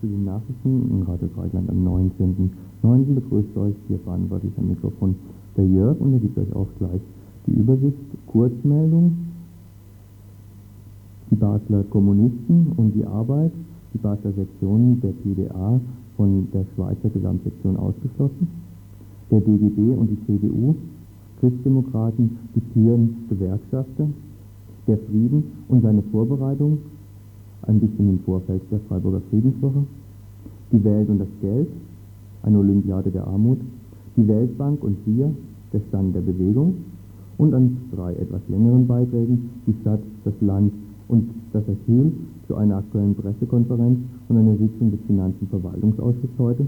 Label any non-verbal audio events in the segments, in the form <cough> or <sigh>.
zu den Nachrichten in Radio Dreigland am 19.09. begrüßt euch. Hier verantwortlich am Mikrofon der Jörg und er gibt euch auch gleich die Übersicht, Kurzmeldung, die Basler Kommunisten und die Arbeit, die Basler Sektion der PDA von der Schweizer Gesamtsektion ausgeschlossen, der DGB und die CDU, Christdemokraten, die Tieren Gewerkschafter, der Frieden und seine Vorbereitung, ein bisschen im Vorfeld der Freiburger Friedenswoche, die Welt und das Geld, eine Olympiade der Armut, die Weltbank und wir, der Stand der Bewegung. Und an drei etwas längeren Beiträgen die Stadt, das Land und das Asyl zu einer aktuellen Pressekonferenz und einer Sitzung des Finanzenverwaltungsausschusses heute,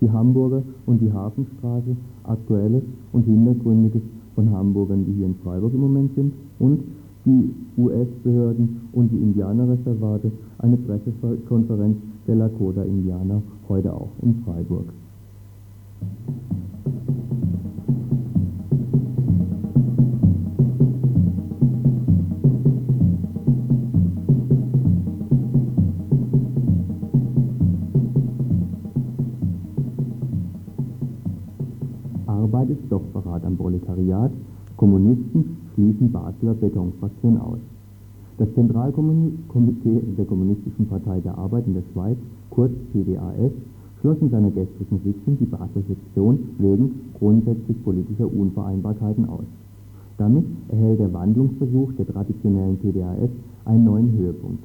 die Hamburger und die Hafenstraße, Aktuelles und Hintergründiges von Hamburgern, die hier in Freiburg im Moment sind. Und die US-Behörden und die Indianerreservate, eine Pressekonferenz der Lakota-Indianer heute auch in Freiburg. Arbeit ist Stoffverrat am Proletariat, Kommunisten schließen Basler Betonfraktion aus. Das Zentralkomitee der Kommunistischen Partei der Arbeit in der Schweiz, kurz PDAS, schloss in seiner gestrigen Sitzung die Basler Sektion wegen grundsätzlich politischer Unvereinbarkeiten aus. Damit erhält der Wandlungsversuch der traditionellen PDAS einen neuen Höhepunkt.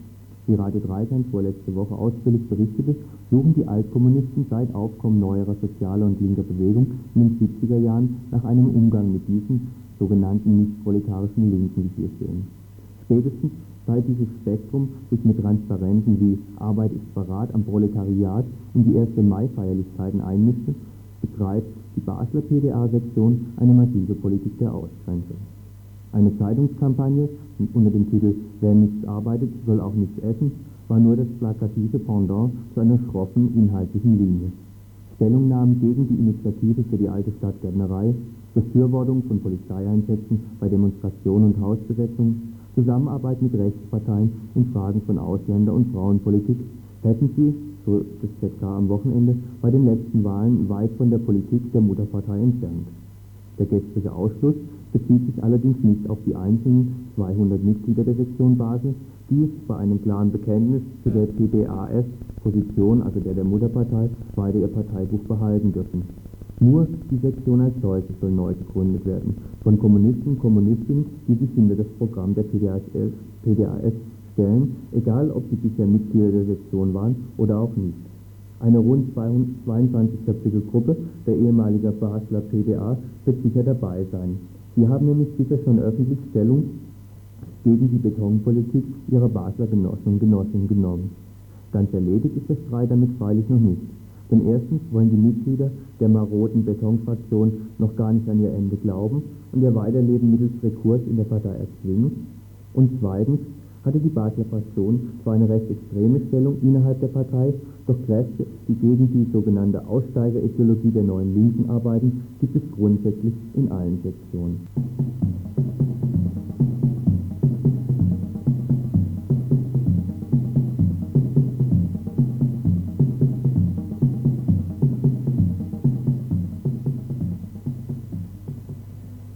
Wie Radio Dreikern vorletzte Woche ausführlich berichtete, suchen die Altkommunisten seit Aufkommen neuerer sozialer und linker Bewegung in den 70er Jahren nach einem Umgang mit diesen sogenannten nicht-proletarischen Linken, wie wir sehen. Spätestens seit dieses Spektrum sich mit Transparenten wie Arbeit ist Verrat am Proletariat in die 1. Mai-Feierlichkeiten einmischte, betreibt die Basler PDA-Sektion eine massive Politik der Ausgrenzung. Eine Zeitungskampagne unter dem Titel Wer nichts arbeitet, soll auch nichts essen, war nur das plakative Pendant zu einer schroffen inhaltlichen Linie. Stellungnahmen gegen die Initiative für die alte Stadtgärtnerei, Befürwortung von Polizeieinsätzen bei Demonstrationen und Hausbesetzungen, Zusammenarbeit mit Rechtsparteien in Fragen von Ausländer- und Frauenpolitik hätten sie, so das ZK am Wochenende, bei den letzten Wahlen weit von der Politik der Mutterpartei entfernt. Der gestrige Ausschluss bezieht sich allerdings nicht auf die einzelnen 200 Mitglieder der Sektion Basel, die bei einem klaren Bekenntnis zu der PDAS-Position, also der der Mutterpartei, weiter ihr Parteibuch behalten dürfen. Nur die Sektion als solche soll neu gegründet werden, von Kommunisten und Kommunistinnen, die sich hinter das Programm der PDAS, PDAS stellen, egal ob sie bisher Mitglieder der Sektion waren oder auch nicht. Eine rund 22-köpfige Gruppe der ehemaliger Basler PDA wird sicher dabei sein. Sie haben nämlich bisher schon öffentlich Stellung gegen die Betonpolitik ihrer Basler Genossen und Genossinnen genommen. Ganz erledigt ist der Streit damit freilich noch nicht. Denn erstens wollen die Mitglieder der maroden Betonfraktion noch gar nicht an ihr Ende glauben und ihr Weiterleben mittels Rekurs in der Partei erzwingen. Und zweitens hatte die Basler Fraktion zwar eine recht extreme Stellung innerhalb der Partei, doch Kräfte, die gegen die sogenannte Aussteigerideologie der neuen Linken arbeiten, gibt es grundsätzlich in allen Sektionen.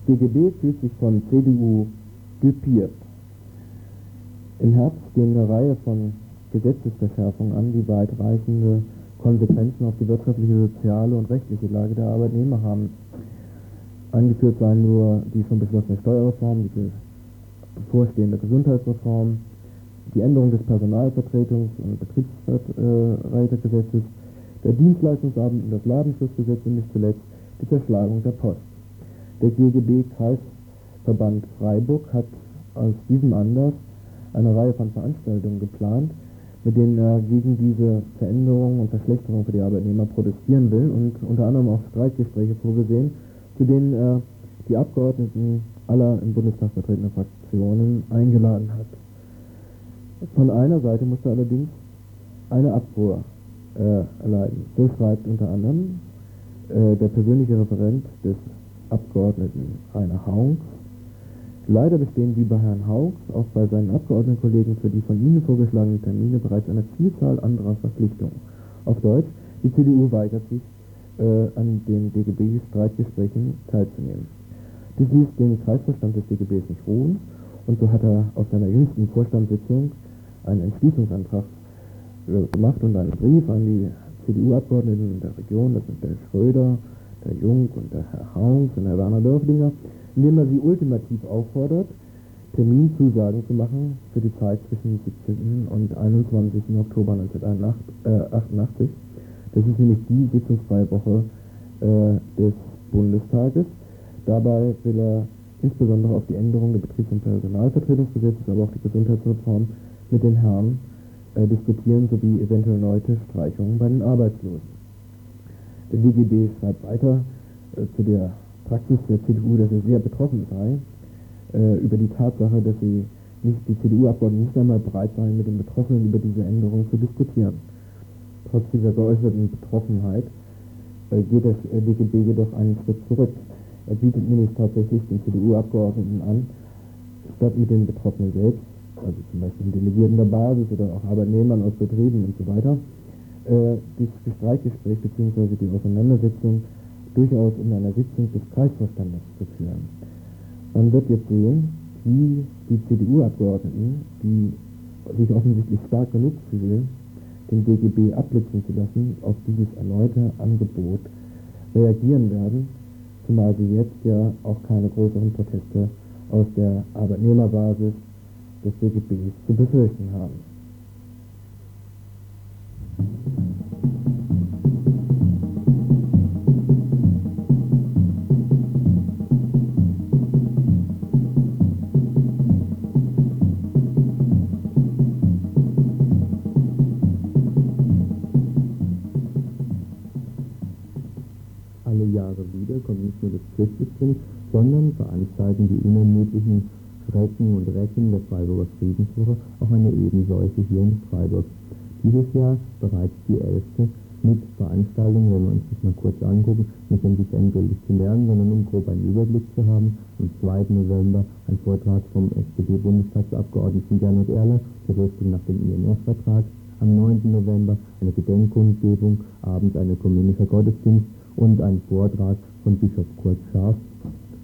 DGB fühlt sich von CDU dupiert. Im Herbst stehen eine Reihe von Gesetzesverschärfungen an, die weitreichende Konsequenzen auf die wirtschaftliche, soziale und rechtliche Lage der Arbeitnehmer haben. Angeführt seien nur die schon beschlossene Steuerreform, die bevorstehende Gesundheitsreform, die Änderung des Personalvertretungs- und Betriebsrätegesetzes, der Dienstleistungsabend und das Ladenschutzgesetz und nicht zuletzt die Zerschlagung der Post. Der GGB-Kreisverband Freiburg hat aus diesem Anlass eine Reihe von Veranstaltungen geplant, mit denen er gegen diese Veränderungen und Verschlechterungen für die Arbeitnehmer protestieren will und unter anderem auch Streitgespräche vorgesehen, zu denen er die Abgeordneten aller im Bundestag vertretenen Fraktionen eingeladen hat. Von einer Seite musste allerdings eine Abfuhr äh, erleiden. So schreibt unter anderem äh, der persönliche Referent des Abgeordneten Rainer Haunks. Leider bestehen wie bei Herrn Haunks auch bei seinen Abgeordnetenkollegen für die von Ihnen vorgeschlagenen Termine bereits eine Vielzahl anderer Verpflichtungen. Auf Deutsch, die CDU weigert sich, äh, an den DGB-Streitgesprächen teilzunehmen. Dies ließ den Kreisvorstand des DGBs nicht ruhen und so hat er auf seiner jüngsten Vorstandssitzung einen Entschließungsantrag äh, gemacht und einen Brief an die CDU-Abgeordneten der Region, das sind der Schröder, der Jung und der Herr Haunks und der Werner Dörflinger, indem er sie ultimativ auffordert, Terminzusagen zu machen für die Zeit zwischen 17. und 21. Oktober 1988. Das ist nämlich die sitzungsfreie Woche äh, des Bundestages. Dabei will er insbesondere auf die Änderung des Betriebs- und Personalvertretungsgesetzes, aber auch die Gesundheitsreform mit den Herren äh, diskutieren, sowie eventuell neue Streichungen bei den Arbeitslosen. Der DGB schreibt weiter äh, zu der Praxis der CDU, dass er sehr betroffen sei äh, über die Tatsache, dass sie nicht, die CDU-Abgeordneten nicht einmal bereit seien, mit den Betroffenen über diese Änderung zu diskutieren. Trotz dieser geäußerten Betroffenheit äh, geht das äh, DGB jedoch einen Schritt zurück. Er bietet nämlich tatsächlich den CDU-Abgeordneten an, statt mit den Betroffenen selbst, also zum Beispiel Delegierten der Basis oder auch Arbeitnehmern aus Betrieben und so weiter, das Streikgespräch bzw. die Auseinandersetzung durchaus in einer Sitzung des Kreisvorstandes zu führen. Man wird jetzt sehen, wie die CDU-Abgeordneten, die sich offensichtlich stark genug fühlen, den DGB abblitzen zu lassen, auf dieses erneute Angebot reagieren werden, zumal sie jetzt ja auch keine größeren Proteste aus der Arbeitnehmerbasis des DGBs zu befürchten haben. Kommt nicht nur das Christentum, sondern veranstalten die unermüdlichen Schrecken und Recken der Freiburger Friedenswoche auch eine Ebensolche hier in Freiburg. Dieses Jahr bereits die elfte mit Veranstaltungen, wenn wir uns das mal kurz angucken, nicht um sich endgültig zu lernen, sondern um grob einen Überblick zu haben. Am 2. November ein Vortrag vom SPD-Bundestagsabgeordneten Gernot Erler, der Rüstung nach dem INF-Vertrag. Am 9. November eine Gedenkkundgebung, abends ein ökumenischer Gottesdienst und ein Vortrag von Bischof Kurt Scharf.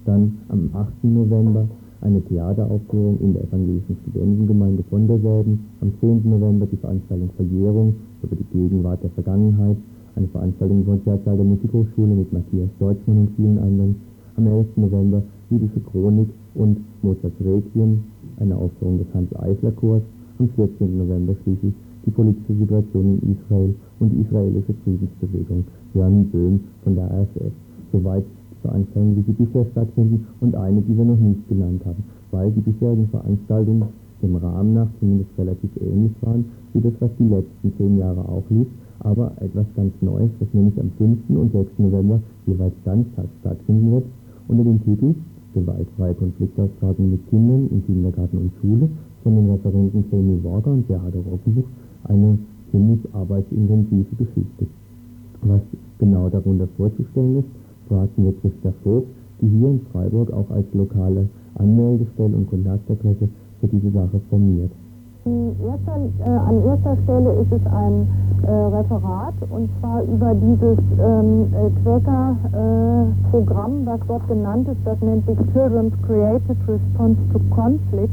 Dann am 8. November eine Theateraufführung in der evangelischen Studentengemeinde von derselben. Am 10. November die Veranstaltung Verjährung über die Gegenwart der Vergangenheit. Eine Veranstaltung im Konzertsaal der Musikhochschule mit Matthias Deutschmann und vielen anderen. Am 11. November jüdische Chronik und Mozarts Requiem, eine Aufführung des Hans-Eisler-Chors. Am 14. November schließlich die politische Situation in Israel und die israelische Friedensbewegung. Jan Böhm von der AfS soweit Veranstaltungen, wie sie bisher stattfinden und eine, die wir noch nicht genannt haben, weil die bisherigen Veranstaltungen dem Rahmen nach zumindest relativ ähnlich waren, wie das, was die letzten zehn Jahre auch lief, aber etwas ganz Neues, das nämlich am 5. und 6. November jeweils ganztags stattfinden wird, unter dem Titel Gewaltfreie Konfliktaustragung mit Kindern in Kindergarten und Schule von den Referenten Jamie Walker und Gerhard Rockenbuch eine ziemlich arbeitsintensive Geschichte. Was genau darunter vorzustellen ist, fragten wir Christa Vogt, die hier in Freiburg auch als lokale Anmeldestelle und Kontaktadresse für diese Sache formiert. Erster, äh, an erster Stelle ist es ein äh, Referat und zwar über dieses ähm, äh, Quäker-Programm, was dort genannt ist, das nennt sich Children's Creative Response to Conflict.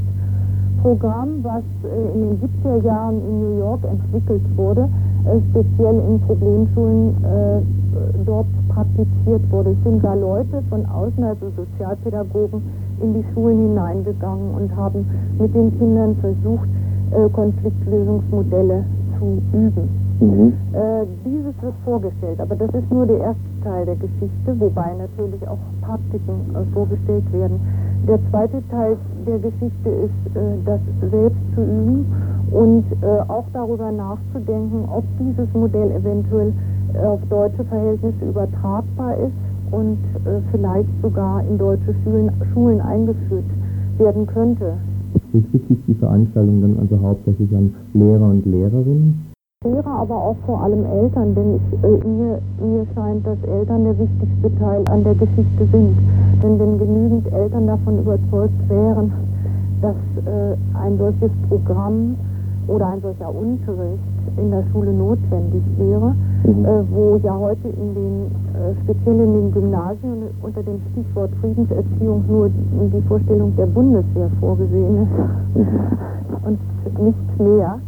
Programm, was äh, in den 70er Jahren in New York entwickelt wurde, äh, speziell in Problemschulen äh, dort praktiziert wurde. Es sind da Leute von außen, also Sozialpädagogen, in die Schulen hineingegangen und haben mit den Kindern versucht, äh, Konfliktlösungsmodelle zu üben. Mhm. Äh, dieses wird vorgestellt, aber das ist nur der erste Teil der Geschichte, wobei natürlich auch Praktiken äh, vorgestellt werden. Der zweite Teil der Geschichte ist, äh, das selbst zu üben und äh, auch darüber nachzudenken, ob dieses Modell eventuell auf deutsche Verhältnisse übertragbar ist und äh, vielleicht sogar in deutsche Schulen, Schulen eingeführt werden könnte. Richtet sich die Veranstaltung dann also hauptsächlich an Lehrer und Lehrerinnen? Lehrer, aber auch vor allem Eltern, denn ich, äh, mir, mir scheint, dass Eltern der wichtigste Teil an der Geschichte sind. Denn wenn genügend Eltern davon überzeugt wären, dass äh, ein solches Programm oder ein solcher Unterricht in der Schule notwendig wäre, mhm. äh, wo ja heute in den, äh, speziell in den Gymnasien unter dem Stichwort Friedenserziehung nur die, Vorstellung der Bundeswehr vorgesehen ist mhm. und nichts mehr.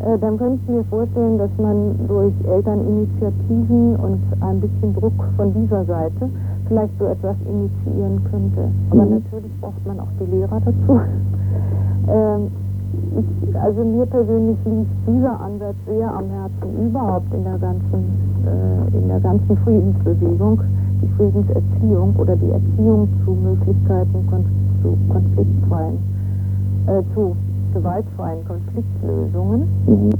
Äh, dann könnte ich mir vorstellen, dass man durch Elterninitiativen und ein bisschen Druck von dieser Seite vielleicht so etwas initiieren könnte. Aber mhm. natürlich braucht man auch die Lehrer dazu. ähm, ich, also mir persönlich liegt dieser Ansatz sehr am Herzen überhaupt in der ganzen, äh, in der ganzen Friedensbewegung, die Friedenserziehung oder die Erziehung zu Möglichkeiten kon zu konfliktfreien, äh, zu gewaltfreien Konfliktlösungen. Mhm.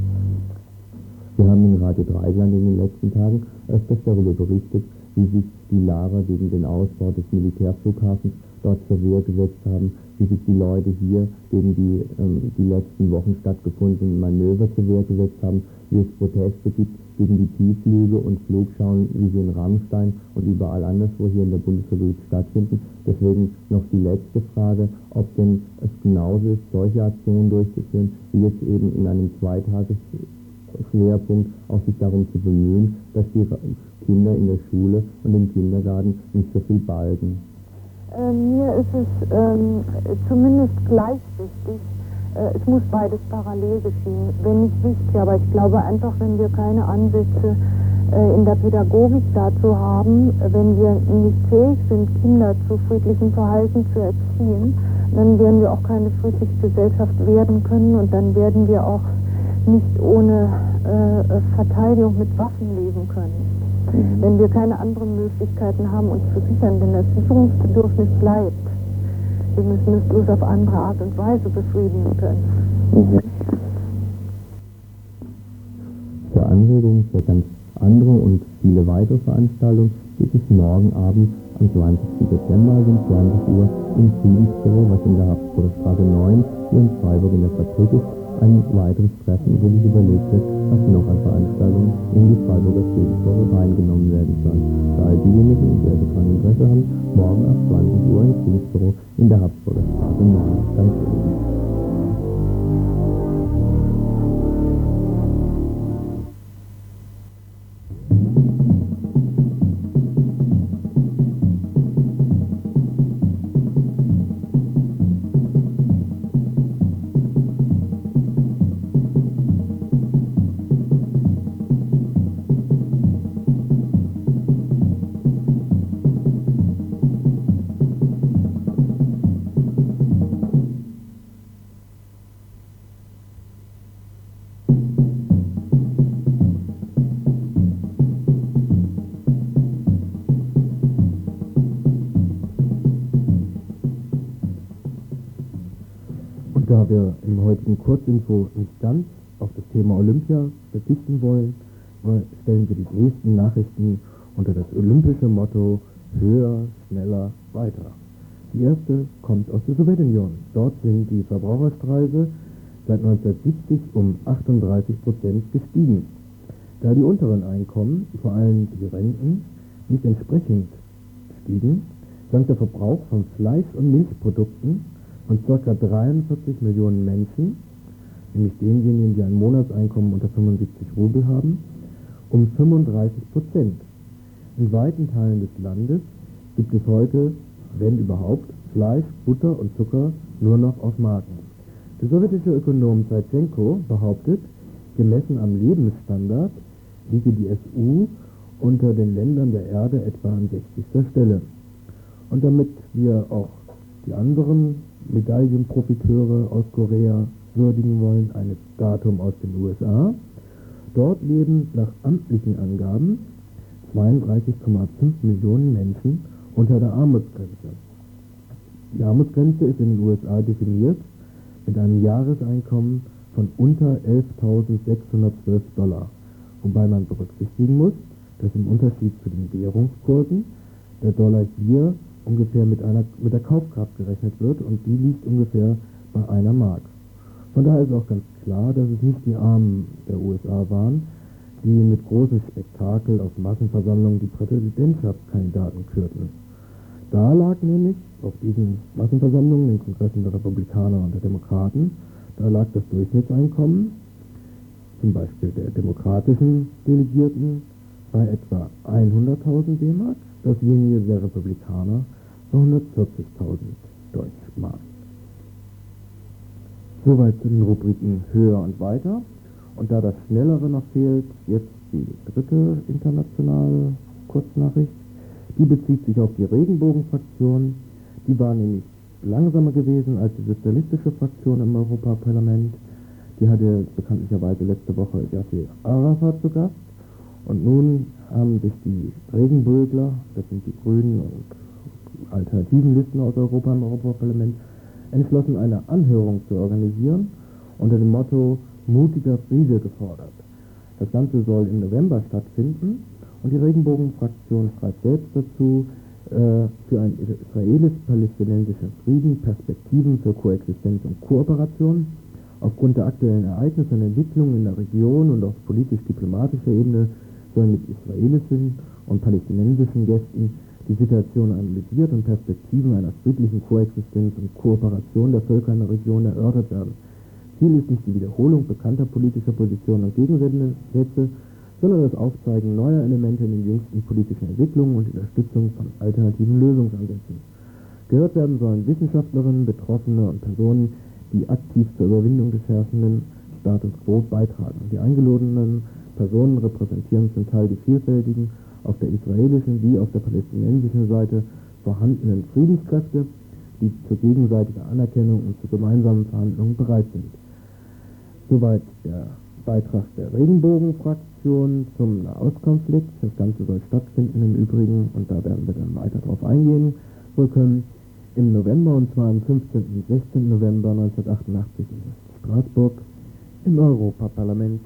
Wir haben in Radio Dreigland in den letzten Tagen öfters darüber berichtet, wie sich die Lara gegen den Ausbau des Militärflughafens dort zur Wehr gesetzt haben, wie sich die Leute hier gegen die, ähm, die letzten Wochen stattgefundenen Manöver zur Wehr gesetzt haben, wie es Proteste gibt gegen die Tiefflüge und Flugschauen, wie sie in Rammstein und überall anderswo hier in der Bundesrepublik stattfinden. Deswegen noch die letzte Frage, ob denn es genauso ist, solche Aktionen durchzuführen, wie jetzt eben in einem Zweitagesschwerpunkt auch sich darum zu bemühen, dass die Kinder in der Schule und im Kindergarten nicht so viel balgen. Äh, mir ist es ähm, zumindest gleich wichtig, äh, es muss beides parallel geschehen, wenn nicht wichtig, aber ich glaube einfach, wenn wir keine Ansätze äh, in der Pädagogik dazu haben, wenn wir nicht fähig sind, Kinder zu friedlichem Verhalten zu erziehen, dann werden wir auch keine friedliche Gesellschaft werden können und dann werden wir auch nicht ohne äh, Verteidigung mit Waffen leben können. Mhm. Wenn wir keine anderen Möglichkeiten haben, uns zu sichern, denn das Sicherungsbedürfnis bleibt. Wir müssen es bloß auf andere Art und Weise befriedigen können. Mhm. Für Anregungen für ganz andere und viele weitere Veranstaltungen gibt es morgen Abend am 20. Dezember um 20 Uhr im Friedensbüro, was in der Habsburger Straße 9 hier in Freiburg in der Fabrik ist, ein weiteres Treffen, wo sich überlegt wird, was noch an Veranstaltungen in die Freiburger Friedenswoche reingenommen werden soll. Für all diejenigen, die also kein Interesse haben, morgen ab 20 Uhr im Friedensbüro in der Habsburger Straße 9. Danke. Da heutigen Kurzinfo nicht ganz auf das Thema Olympia verzichten wollen, stellen wir die nächsten Nachrichten unter das olympische Motto höher, schneller, weiter. Die erste kommt aus der Sowjetunion. Dort sind die Verbraucherpreise seit 1970 um 38 Prozent gestiegen. Da die unteren Einkommen, vor allem die Renten, nicht entsprechend stiegen, sank der Verbrauch von Fleisch- und Milchprodukten von ca. 43 Millionen Menschen, nämlich denjenigen, die ein Monatseinkommen unter 75 Rubel haben, um 35 Prozent. In weiten Teilen des Landes gibt es heute, wenn überhaupt, Fleisch, Butter und Zucker nur noch auf Marken. Der sowjetische Ökonom Zaitschenko behauptet, gemessen am Lebensstandard liege die SU unter den Ländern der Erde etwa an 60. Stelle. Und damit wir auch die anderen Medaillenprofiteure aus Korea würdigen wollen, ein Datum aus den USA. Dort leben nach amtlichen Angaben 32,5 Millionen Menschen unter der Armutsgrenze. Die Armutsgrenze ist in den USA definiert mit einem Jahreseinkommen von unter 11.612 Dollar, wobei man berücksichtigen muss, dass im Unterschied zu den Währungskursen der Dollar hier ungefähr mit, einer, mit der Kaufkraft gerechnet wird und die liegt ungefähr bei einer Mark. Von daher ist auch ganz klar, dass es nicht die Armen der USA waren, die mit großem Spektakel auf Massenversammlungen die Präsidentschaftskandidaten kürten. Da lag nämlich auf diesen Massenversammlungen, den Kongressen der Republikaner und der Demokraten, Da lag das Durchschnittseinkommen, zum Beispiel der demokratischen Delegierten, bei etwa 100.000 D-Mark, dasjenige der Republikaner bei 140.000 Deutschmark. Soweit zu den Rubriken höher und weiter. Und da das Schnellere noch fehlt, jetzt die dritte internationale Kurznachricht. Die bezieht sich auf die Regenbogenfraktion. Die war nämlich langsamer gewesen als die sozialistische Fraktion im Europaparlament. Die hatte bekanntlicherweise letzte Woche Yasser Arafat zu Gast. Und nun haben sich die Regenbögler, das sind die Grünen und alternativen Listen aus Europa im Europaparlament, entschlossen, eine Anhörung zu organisieren unter dem Motto Mutiger Friede gefordert. Das Ganze soll im November stattfinden und die Regenbogenfraktion schreibt selbst dazu, äh, für einen israelisch-palästinensischen Frieden Perspektiven für Koexistenz und Kooperation. Aufgrund der aktuellen Ereignisse und Entwicklungen in der Region und auf politisch-diplomatischer Ebene sollen mit israelischen und palästinensischen Gästen die Situation analysiert und Perspektiven einer friedlichen Koexistenz und Kooperation der Völker in der Region erörtert werden. Ziel ist nicht die Wiederholung bekannter politischer Positionen und Gegensätze, sondern das Aufzeigen neuer Elemente in den jüngsten politischen Entwicklungen und die Unterstützung von alternativen Lösungsansätzen. Gehört werden sollen Wissenschaftlerinnen, Betroffene und Personen, die aktiv zur Überwindung des herrschenden Status quo beitragen. Die eingeludenen Personen repräsentieren zum Teil die vielfältigen, auf der israelischen wie auf der palästinensischen Seite vorhandenen Friedenskräfte, die zur gegenseitigen Anerkennung und zu gemeinsamen Verhandlungen bereit sind. Soweit der Beitrag der Regenbogenfraktion zum Nahostkonflikt. Das Ganze soll stattfinden im Übrigen und da werden wir dann weiter darauf eingehen. Wir können im November und zwar am 15. und 16. November 1988 in Straßburg im Europaparlament.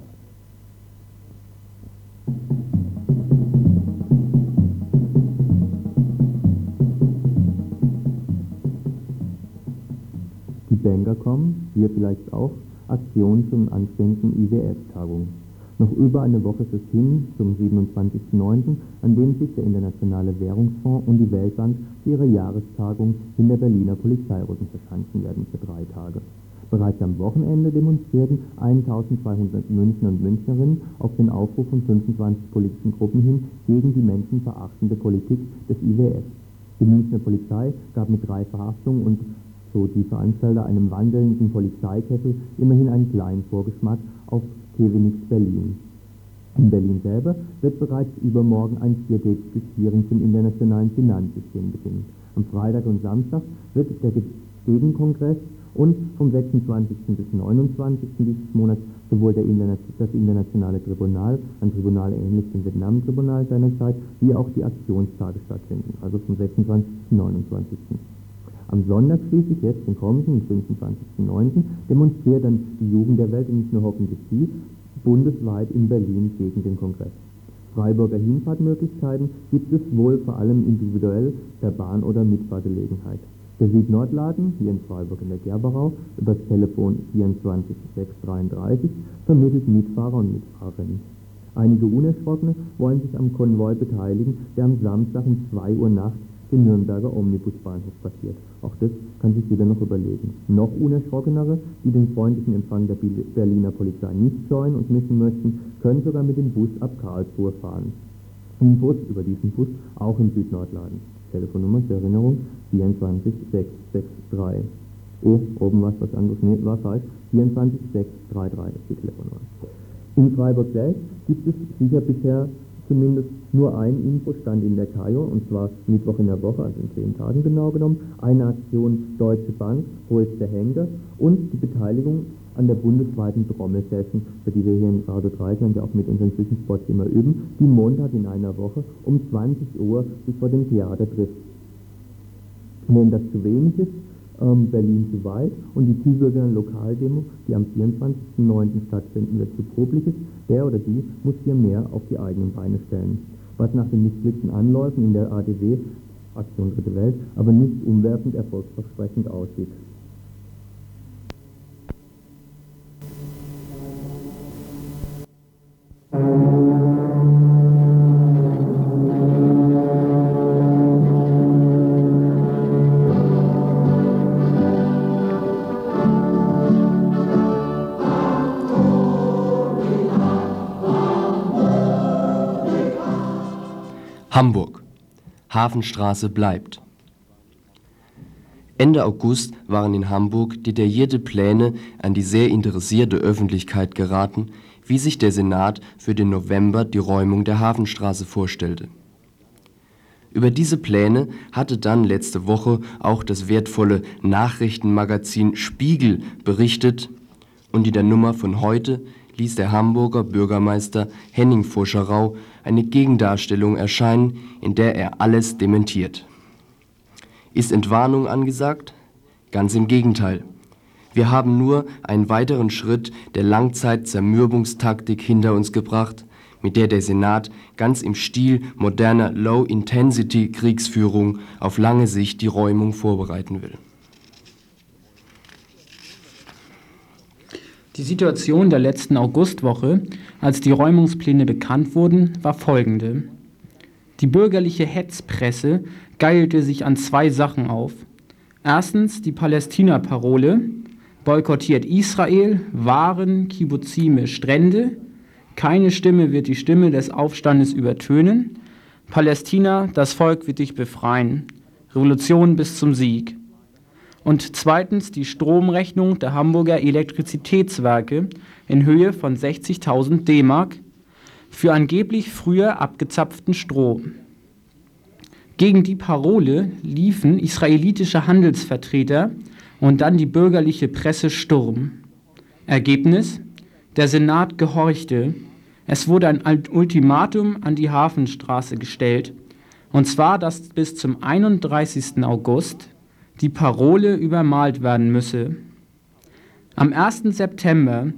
Banker kommen, wir vielleicht auch, Aktion zum anstehenden IWF-Tagung. Noch über eine Woche ist es hin zum 27.09., an dem sich der Internationale Währungsfonds und die Weltbank für ihre Jahrestagung in der Berliner Polizeirücken verschanzen werden für drei Tage. Bereits am Wochenende demonstrierten 1200 Münchner und Münchnerinnen auf den Aufruf von 25 politischen Gruppen hin gegen die menschenverachtende Politik des IWF. Die Münchner Polizei gab mit drei Verhaftungen und so die Veranstalter einem wandelnden Polizeikessel immerhin einen kleinen Vorgeschmack auf Kevenix Berlin. In Berlin selber wird bereits übermorgen ein viertägiges Hearing zum internationalen Finanzsystem beginnen. Am Freitag und Samstag wird der Gegenkongress und vom 26. bis 29. dieses Monats sowohl Interna das internationale Tribunal, ein Tribunal ähnlich dem Vietnam-Tribunal seinerzeit, wie auch die Aktionstage stattfinden, also vom 26. bis 29. Am Sonntag schließlich, jetzt den kommenden, 25.09., demonstriert dann die Jugend der Welt und nicht nur hoffentlich Sie, bundesweit in Berlin gegen den Kongress. Freiburger Hinfahrtmöglichkeiten gibt es wohl vor allem individuell per Bahn oder Mitfahrgelegenheit. Der Südnordladen, hier in Freiburg in der Gerberau, über das Telefon 24633 vermittelt Mitfahrer und Mitfahrerinnen. Einige Unerschrockene wollen sich am Konvoi beteiligen, der am Samstag um 2 Uhr nachts den Nürnberger Omnibusbahnhof passiert. Auch das kann sich jeder noch überlegen. Noch unerschrockenere, die den freundlichen Empfang der Berliner Polizei nicht scheuen und missen möchten, können sogar mit dem Bus ab Karlsruhe fahren. Im Bus, über diesen Bus, auch im Südnordladen. Telefonnummer zur Erinnerung 24663. Oh, oben war was anderes. Nee, war falsch. 24633 ist die Telefonnummer. In Freiburg selbst gibt es sicher bisher zumindest nur ein Infostand in der KAJO, und zwar Mittwoch in der Woche, also in zehn Tagen genau genommen, eine Aktion Deutsche Bank, ist der Henker und die Beteiligung an der bundesweiten Trommelsession, für die wir hier in Radio Dreisland ja auch mit unseren Zwischenspots immer üben, die Montag in einer Woche um 20 Uhr sich vor dem Theater trifft. Wenn das zu wenig ist, ähm, Berlin zu weit und die Tübinger Lokaldemo, die am 24.09. stattfinden wird, zu problich ist, der oder die muss hier mehr auf die eigenen Beine stellen. Was nach den missglückten Anläufen in der ADW, Aktion Dritte Welt, aber nicht umwerfend erfolgsversprechend aussieht. Hamburg. Hafenstraße bleibt. Ende August waren in Hamburg detaillierte Pläne an die sehr interessierte Öffentlichkeit geraten, wie sich der Senat für den November die Räumung der Hafenstraße vorstellte. Über diese Pläne hatte dann letzte Woche auch das wertvolle Nachrichtenmagazin Spiegel berichtet und in der Nummer von heute ließ der Hamburger Bürgermeister Henning Foscherau eine Gegendarstellung erscheinen, in der er alles dementiert. Ist Entwarnung angesagt? Ganz im Gegenteil. Wir haben nur einen weiteren Schritt der Langzeit-Zermürbungstaktik hinter uns gebracht, mit der der Senat ganz im Stil moderner Low-Intensity-Kriegsführung auf lange Sicht die Räumung vorbereiten will. Die Situation der letzten Augustwoche, als die Räumungspläne bekannt wurden, war folgende. Die bürgerliche Hetzpresse geilte sich an zwei Sachen auf. Erstens die Palästina-Parole, boykottiert Israel, Waren, Kibbuzime, Strände, keine Stimme wird die Stimme des Aufstandes übertönen, Palästina, das Volk wird dich befreien, Revolution bis zum Sieg und zweitens die Stromrechnung der Hamburger Elektrizitätswerke in Höhe von 60.000 D-Mark für angeblich früher abgezapften Strom. Gegen die Parole liefen israelitische Handelsvertreter und dann die bürgerliche Presse Sturm. Ergebnis? Der Senat gehorchte. Es wurde ein Ultimatum an die Hafenstraße gestellt, und zwar, dass bis zum 31. August die Parole übermalt werden müsse. Am 1. September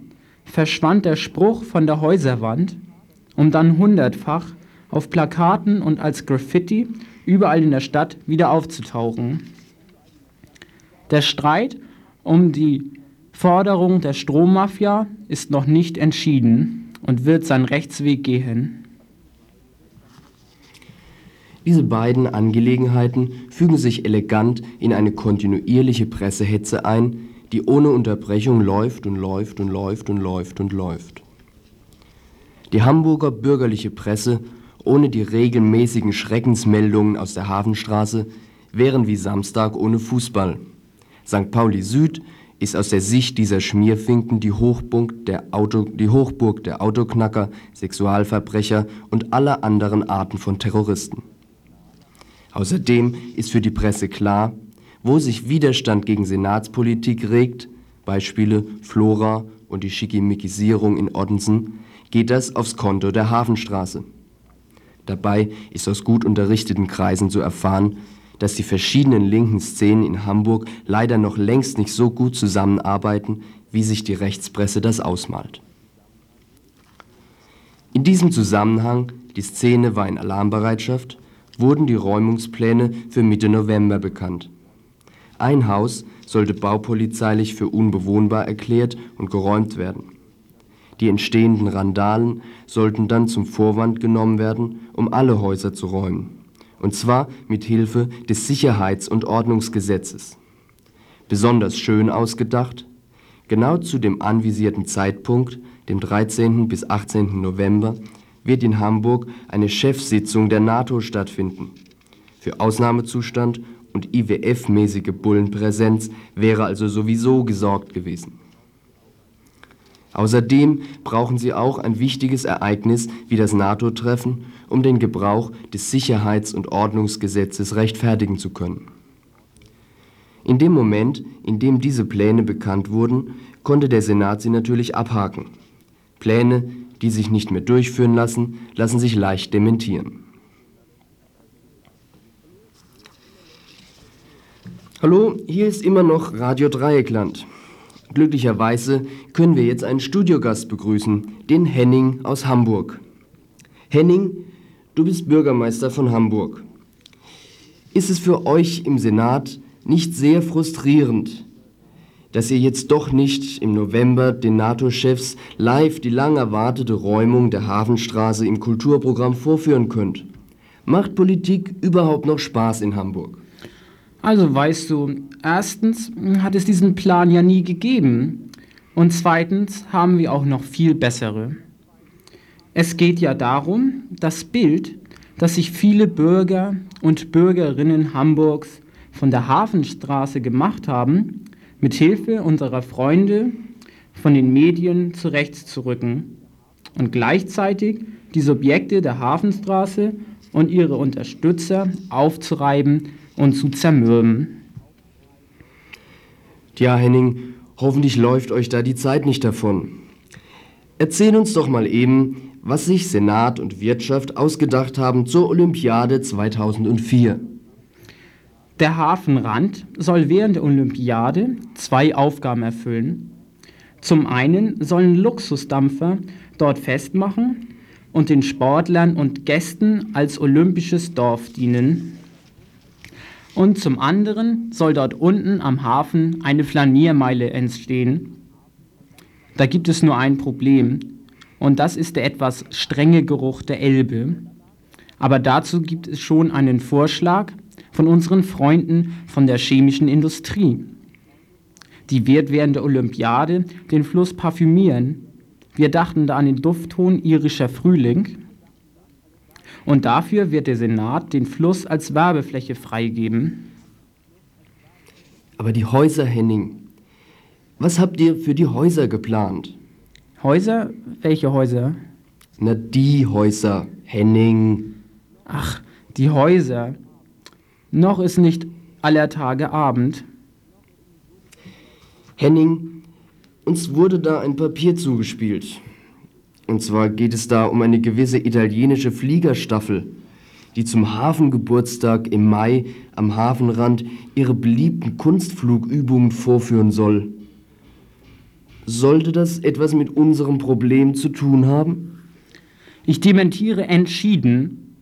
verschwand der Spruch von der Häuserwand, um dann hundertfach auf Plakaten und als Graffiti überall in der Stadt wieder aufzutauchen. Der Streit um die Forderung der Strommafia ist noch nicht entschieden und wird seinen Rechtsweg gehen. Diese beiden Angelegenheiten fügen sich elegant in eine kontinuierliche Pressehetze ein, die ohne Unterbrechung läuft und läuft und läuft und läuft und läuft. Die Hamburger bürgerliche Presse ohne die regelmäßigen Schreckensmeldungen aus der Hafenstraße wären wie Samstag ohne Fußball. St. Pauli Süd ist aus der Sicht dieser Schmierfinken die Hochburg der, Auto, die Hochburg der Autoknacker, Sexualverbrecher und aller anderen Arten von Terroristen. Außerdem ist für die Presse klar, wo sich Widerstand gegen Senatspolitik regt, Beispiele Flora und die Schickimickisierung in Ottensen, geht das aufs Konto der Hafenstraße. Dabei ist aus gut unterrichteten Kreisen zu erfahren, dass die verschiedenen linken Szenen in Hamburg leider noch längst nicht so gut zusammenarbeiten, wie sich die Rechtspresse das ausmalt. In diesem Zusammenhang, die Szene war in Alarmbereitschaft, wurden die Räumungspläne für Mitte November bekannt. Ein Haus sollte baupolizeilich für unbewohnbar erklärt und geräumt werden. Die entstehenden Randalen sollten dann zum Vorwand genommen werden, um alle Häuser zu räumen, und zwar mit Hilfe des Sicherheits- und Ordnungsgesetzes. Besonders schön ausgedacht, genau zu dem anvisierten Zeitpunkt, dem 13. bis 18. November, wird in Hamburg eine Chefsitzung der NATO stattfinden. Für Ausnahmezustand und IWF-mäßige Bullenpräsenz wäre also sowieso gesorgt gewesen. Außerdem brauchen sie auch ein wichtiges Ereignis wie das NATO-Treffen, um den Gebrauch des Sicherheits- und Ordnungsgesetzes rechtfertigen zu können. In dem Moment, in dem diese Pläne bekannt wurden, konnte der Senat sie natürlich abhaken. Pläne, die sich nicht mehr durchführen lassen, lassen sich leicht dementieren. Hallo, hier ist immer noch Radio Dreieckland. Glücklicherweise können wir jetzt einen Studiogast begrüßen, den Henning aus Hamburg. Henning, du bist Bürgermeister von Hamburg. Ist es für euch im Senat nicht sehr frustrierend, dass ihr jetzt doch nicht im November den NATO-Chefs live die lang erwartete Räumung der Hafenstraße im Kulturprogramm vorführen könnt. Macht Politik überhaupt noch Spaß in Hamburg? Also weißt du, erstens hat es diesen Plan ja nie gegeben und zweitens haben wir auch noch viel bessere. Es geht ja darum, das Bild, dass sich viele Bürger und Bürgerinnen Hamburgs von der Hafenstraße gemacht haben, mit Hilfe unserer Freunde von den Medien zurechtzurücken und gleichzeitig die Subjekte der Hafenstraße und ihre Unterstützer aufzureiben und zu zermürben. Tja, Henning, hoffentlich läuft euch da die Zeit nicht davon. Erzähl uns doch mal eben, was sich Senat und Wirtschaft ausgedacht haben zur Olympiade 2004. Der Hafenrand soll während der Olympiade zwei Aufgaben erfüllen. Zum einen sollen Luxusdampfer dort festmachen und den Sportlern und Gästen als olympisches Dorf dienen. Und zum anderen soll dort unten am Hafen eine Flaniermeile entstehen. Da gibt es nur ein Problem, und das ist der etwas strenge Geruch der Elbe. Aber dazu gibt es schon einen Vorschlag von unseren Freunden von der chemischen Industrie. Die wird während der Olympiade den Fluss parfümieren. Wir dachten da an den Duftton irischer Frühling. Und dafür wird der Senat den Fluss als Werbefläche freigeben. Aber die Häuser, Henning, was habt ihr für die Häuser geplant? Häuser? Welche Häuser? Na, die Häuser, Henning. Ach, die Häuser. Noch ist nicht aller Tage Abend. Henning, uns wurde da ein Papier zugespielt. Und zwar geht es da um eine gewisse italienische Fliegerstaffel, die zum Hafengeburtstag im Mai am Hafenrand ihre beliebten Kunstflugübungen vorführen soll. Sollte das etwas mit unserem Problem zu tun haben? Ich dementiere entschieden.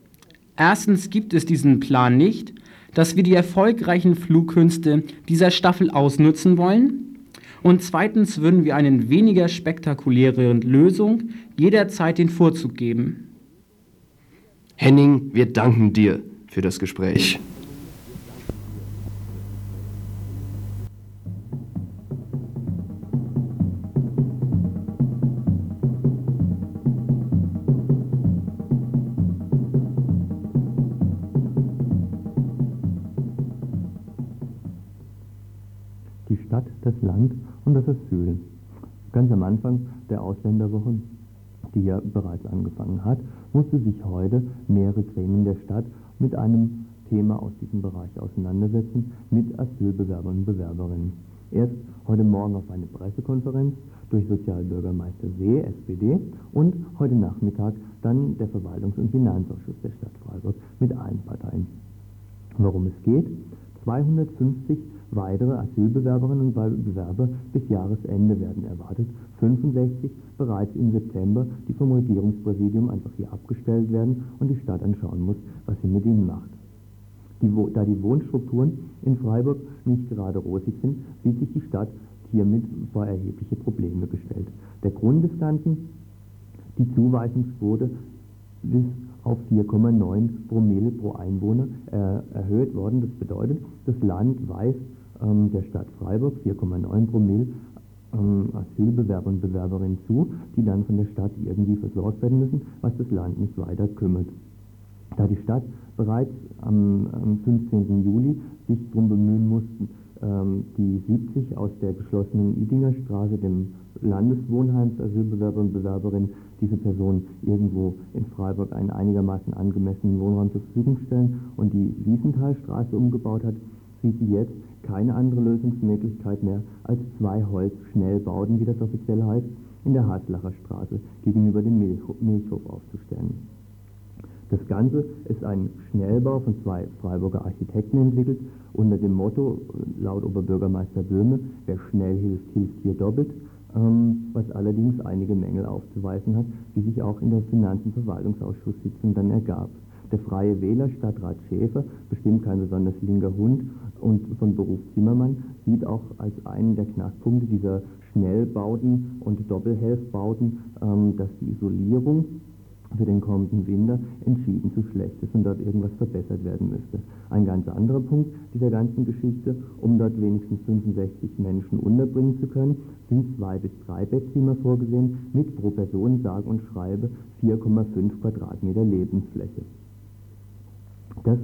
Erstens gibt es diesen Plan nicht, dass wir die erfolgreichen Flugkünste dieser Staffel ausnutzen wollen. Und zweitens würden wir einen weniger spektakulären Lösung jederzeit den Vorzug geben. Henning, wir danken dir für das Gespräch. Und das Asyl. Ganz am Anfang der Ausländerwoche, die ja bereits angefangen hat, musste sich heute mehrere Gremien der Stadt mit einem Thema aus diesem Bereich auseinandersetzen, mit Asylbewerbern und Bewerberinnen. Erst heute Morgen auf eine Pressekonferenz durch Sozialbürgermeister See, SPD, und heute Nachmittag dann der Verwaltungs- und Finanzausschuss der Stadt Freiburg mit allen Parteien. Worum es geht? 250 Weitere Asylbewerberinnen und Bewerber bis Jahresende werden erwartet, 65 bereits im September, die vom Regierungspräsidium einfach hier abgestellt werden und die Stadt anschauen muss, was sie mit ihnen macht. Die, da die Wohnstrukturen in Freiburg nicht gerade rosig sind, sieht sich die Stadt hiermit vor erhebliche Probleme gestellt. Der Grund des Ganzen, die Zuweisungsquote ist auf 4,9 Promille pro Einwohner äh, erhöht worden. Das bedeutet, das Land weist ähm, der Stadt Freiburg 4,9 Promille ähm, Asylbewerber und Bewerberinnen zu, die dann von der Stadt irgendwie versorgt werden müssen, was das Land nicht weiter kümmert. Da die Stadt bereits am, am 15. Juli sich darum bemühen mussten, ähm, die 70 aus der geschlossenen Idinger Straße, dem Landeswohnheim für Asylbewerber und Bewerberinnen, diese Personen irgendwo in Freiburg einen einigermaßen angemessenen Wohnraum zur Verfügung stellen und die Wiesenthalstraße umgebaut hat, sieht sie jetzt keine andere Lösungsmöglichkeit mehr, als zwei Holzschnellbauten, wie das offiziell heißt, in der Haslacher Straße gegenüber dem Milchhof aufzustellen. Das Ganze ist ein Schnellbau von zwei Freiburger Architekten entwickelt, unter dem Motto, laut Oberbürgermeister Böhme, wer schnell hilft, hilft hier doppelt, ähm, was allerdings einige Mängel aufzuweisen hat, die sich auch in der Finanz- und Verwaltungsausschusssitzung dann ergab. Der Freie Wähler Stadtrat Schäfer, bestimmt kein besonders linker Hund und von Beruf Zimmermann, sieht auch als einen der Knackpunkte dieser Schnellbauten und Doppelhelfbauten, ähm, dass die Isolierung für den kommenden Winter entschieden zu schlecht ist und dort irgendwas verbessert werden müsste. Ein ganz anderer Punkt dieser ganzen Geschichte, um dort wenigstens 65 Menschen unterbringen zu können, sind zwei bis drei Bettzimmer vorgesehen mit pro Person sage und schreibe 4,5 Quadratmeter Lebensfläche. Das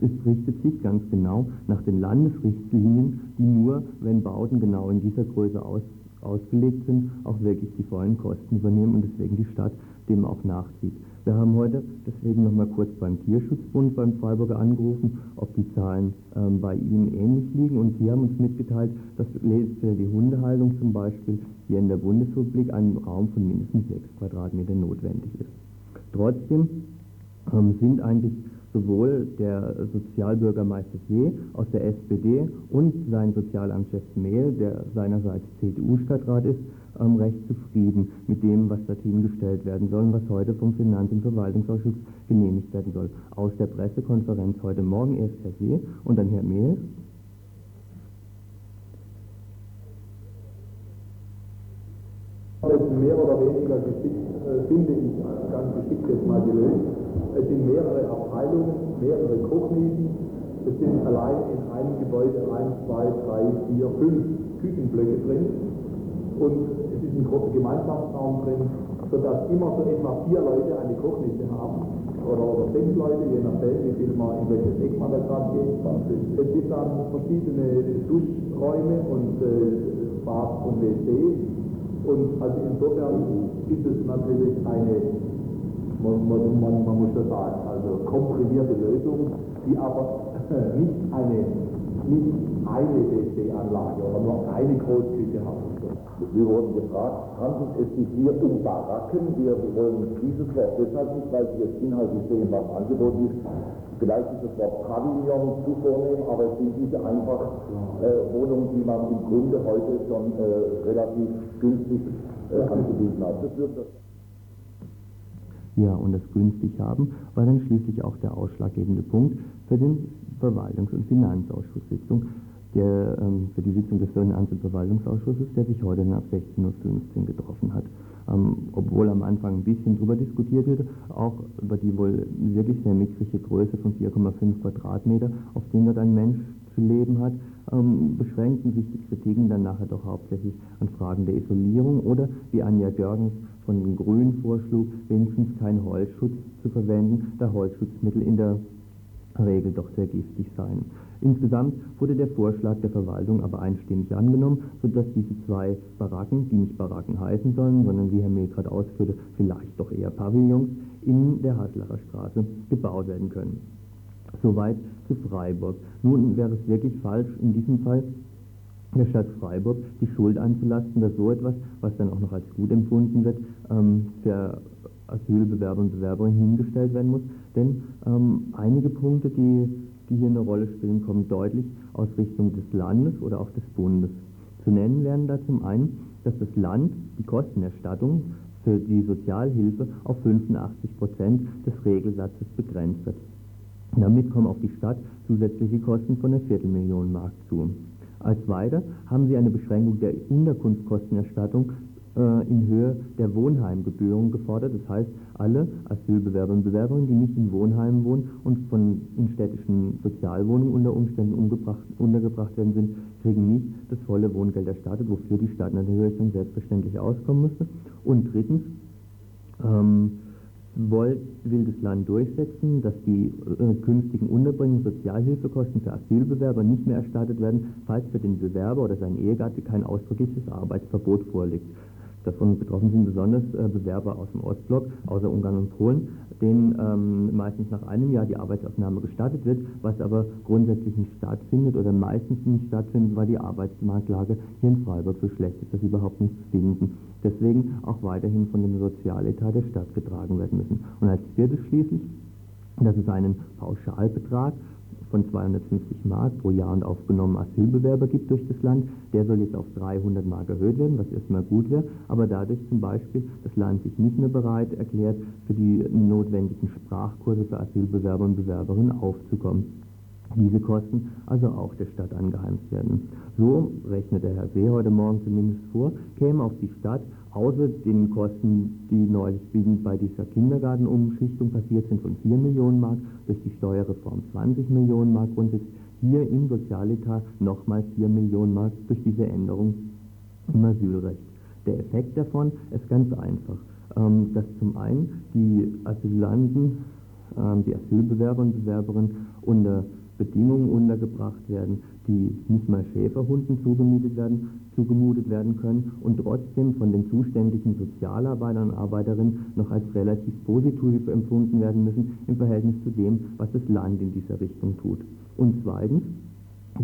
es richtet sich ganz genau nach den Landesrichtlinien, die nur, wenn Bauten genau in dieser Größe aus, ausgelegt sind, auch wirklich die vollen Kosten übernehmen und deswegen die Stadt dem auch nachzieht. Wir haben heute deswegen nochmal kurz beim Tierschutzbund beim Freiburger angerufen, ob die Zahlen ähm, bei Ihnen ähnlich liegen und Sie haben uns mitgeteilt, dass die Hundehaltung zum Beispiel hier in der Bundesrepublik ein Raum von mindestens 6 Quadratmetern notwendig ist. Trotzdem ähm, sind eigentlich sowohl der Sozialbürgermeister See aus der SPD und sein Sozialamtschef Mehl, der seinerseits CDU-Stadtrat ist, ähm, recht zufrieden mit dem, was dorthin gestellt werden soll und was heute vom Finanz- und Verwaltungsausschuss genehmigt werden soll. Aus der Pressekonferenz heute Morgen erst Herr See und dann Herr Mehl. Mehr oder weniger geschickt, äh, finde ich, ganz geschickt jetzt mal gelöst. Es sind mehrere Abteilungen, mehrere Kochnieten. Es sind allein in einem Gebäude 1, 2, 3, 4, 5 Küchenblöcke drin. Und es ist ein großer Gemeinschaftsraum drin, sodass immer so etwa vier Leute eine Kochnische haben. Oder, oder sechs Leute, je nachdem, wie viel man, in welches Eck man da gerade geht. Es gibt dann verschiedene Duschräume und äh, Bad und WC. Und also insofern ist es natürlich eine man, man, man, man muss das sagen, also komprimierte Lösung, die aber <laughs> nicht eine, nicht eine WC-Anlage oder nur eine Großküche hat. Wir wurden gefragt, handelt es sich hier um Baracken? Wir wollen dieses Wort deshalb nicht, weil Sie jetzt inhaltlich sehen, was angeboten ist. Vielleicht ist das Wort Pavillon zu vornehm, aber es sind diese einfach äh, Wohnungen, die man im Grunde heute schon äh, relativ günstig äh, angeboten hat. Das wird das ja, und das günstig haben, war dann schließlich auch der ausschlaggebende Punkt für den Verwaltungs- und Finanzausschusssitzung, der, ähm, für die Sitzung des Finanz- und Verwaltungsausschusses, der sich heute ab 16.15 Uhr getroffen hat. Ähm, obwohl am Anfang ein bisschen drüber diskutiert wird, auch über die wohl wirklich sehr mickrige Größe von 4,5 Quadratmeter, auf denen dort ein Mensch zu leben hat, ähm, beschränkten sich die Kritiken dann nachher doch hauptsächlich an Fragen der Isolierung oder, wie Anja Görgens von den Grünen vorschlug, wenigstens keinen Holzschutz zu verwenden, da Holzschutzmittel in der Regel doch sehr giftig seien. Insgesamt wurde der Vorschlag der Verwaltung aber einstimmig angenommen, sodass diese zwei Baracken, die nicht Baracken heißen sollen, sondern wie Herr Mehl gerade ausführte, vielleicht doch eher Pavillons, in der Haslacher Straße gebaut werden können. Soweit zu Freiburg. Nun wäre es wirklich falsch, in diesem Fall der Stadt Freiburg die Schuld anzulasten, dass so etwas, was dann auch noch als gut empfunden wird, ähm, für Asylbewerber und Bewerberinnen hingestellt werden muss. Denn ähm, einige Punkte, die, die hier eine Rolle spielen, kommen deutlich aus Richtung des Landes oder auch des Bundes. Zu nennen werden da zum einen, dass das Land die Kostenerstattung für die Sozialhilfe auf 85 Prozent des Regelsatzes begrenzt hat. Damit kommen auf die Stadt zusätzliche Kosten von einer Viertelmillion Mark zu. Als weiter haben sie eine Beschränkung der Unterkunftskostenerstattung äh, in Höhe der Wohnheimgebühren gefordert. Das heißt, alle Asylbewerber und Bewerberinnen, die nicht in Wohnheimen wohnen und von in städtischen Sozialwohnungen unter Umständen untergebracht werden sind, kriegen nicht das volle Wohngeld erstattet, wofür die Stadt natürlich dann selbstverständlich auskommen müsste. Und drittens, ähm, will das Land durchsetzen, dass die äh, künftigen Unterbringungs- Sozialhilfekosten für Asylbewerber nicht mehr erstattet werden, falls für den Bewerber oder seinen Ehegatte kein ausdrückliches Arbeitsverbot vorliegt. Davon betroffen sind besonders äh, Bewerber aus dem Ostblock, außer Ungarn und Polen, denen ähm, meistens nach einem Jahr die Arbeitsaufnahme gestattet wird, was aber grundsätzlich nicht stattfindet oder meistens nicht stattfindet, weil die Arbeitsmarktlage hier in Freiburg so schlecht ist, dass sie überhaupt nichts finden. Deswegen auch weiterhin von dem Sozialetat der Stadt getragen werden müssen. Und als viertes schließlich, dass es einen Pauschalbetrag von 250 Mark pro Jahr und aufgenommen Asylbewerber gibt durch das Land. Der soll jetzt auf 300 Mark erhöht werden, was erstmal gut wäre, aber dadurch zum Beispiel das Land sich nicht mehr bereit erklärt, für die notwendigen Sprachkurse für Asylbewerber und Bewerberinnen aufzukommen. Diese Kosten also auch der Stadt angeheimst werden. So rechnet der Herr See heute Morgen zumindest vor, käme auf die Stadt außer den Kosten, die neulich bei dieser Kindergartenumschichtung passiert sind, von 4 Millionen Mark, durch die Steuerreform 20 Millionen Mark Grundsitz, hier im Sozialetat nochmal 4 Millionen Mark durch diese Änderung im Asylrecht. Der Effekt davon ist ganz einfach, ähm, dass zum einen die Asylanten ähm, die Asylbewerber und Bewerberinnen unter Bedingungen untergebracht werden, die nicht mal Schäferhunden zugemietet werden, zugemutet werden können und trotzdem von den zuständigen Sozialarbeitern und Arbeiterinnen noch als relativ positiv empfunden werden müssen im Verhältnis zu dem, was das Land in dieser Richtung tut. Und zweitens,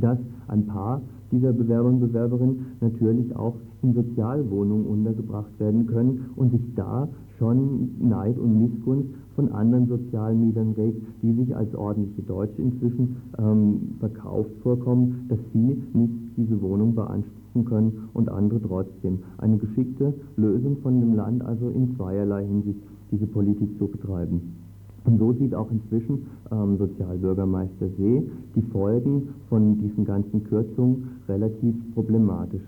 dass ein paar dieser Bewerber und Bewerberinnen natürlich auch in Sozialwohnungen untergebracht werden können und sich da schon Neid und Missgunst von anderen Sozialmietern regt, die sich als ordentliche Deutsche inzwischen ähm, verkauft vorkommen, dass sie nicht diese Wohnung beanspruchen können und andere trotzdem. Eine geschickte Lösung von dem Land also in zweierlei Hinsicht diese Politik zu betreiben. Und so sieht auch inzwischen ähm, Sozialbürgermeister See die Folgen von diesen ganzen Kürzungen relativ problematisch.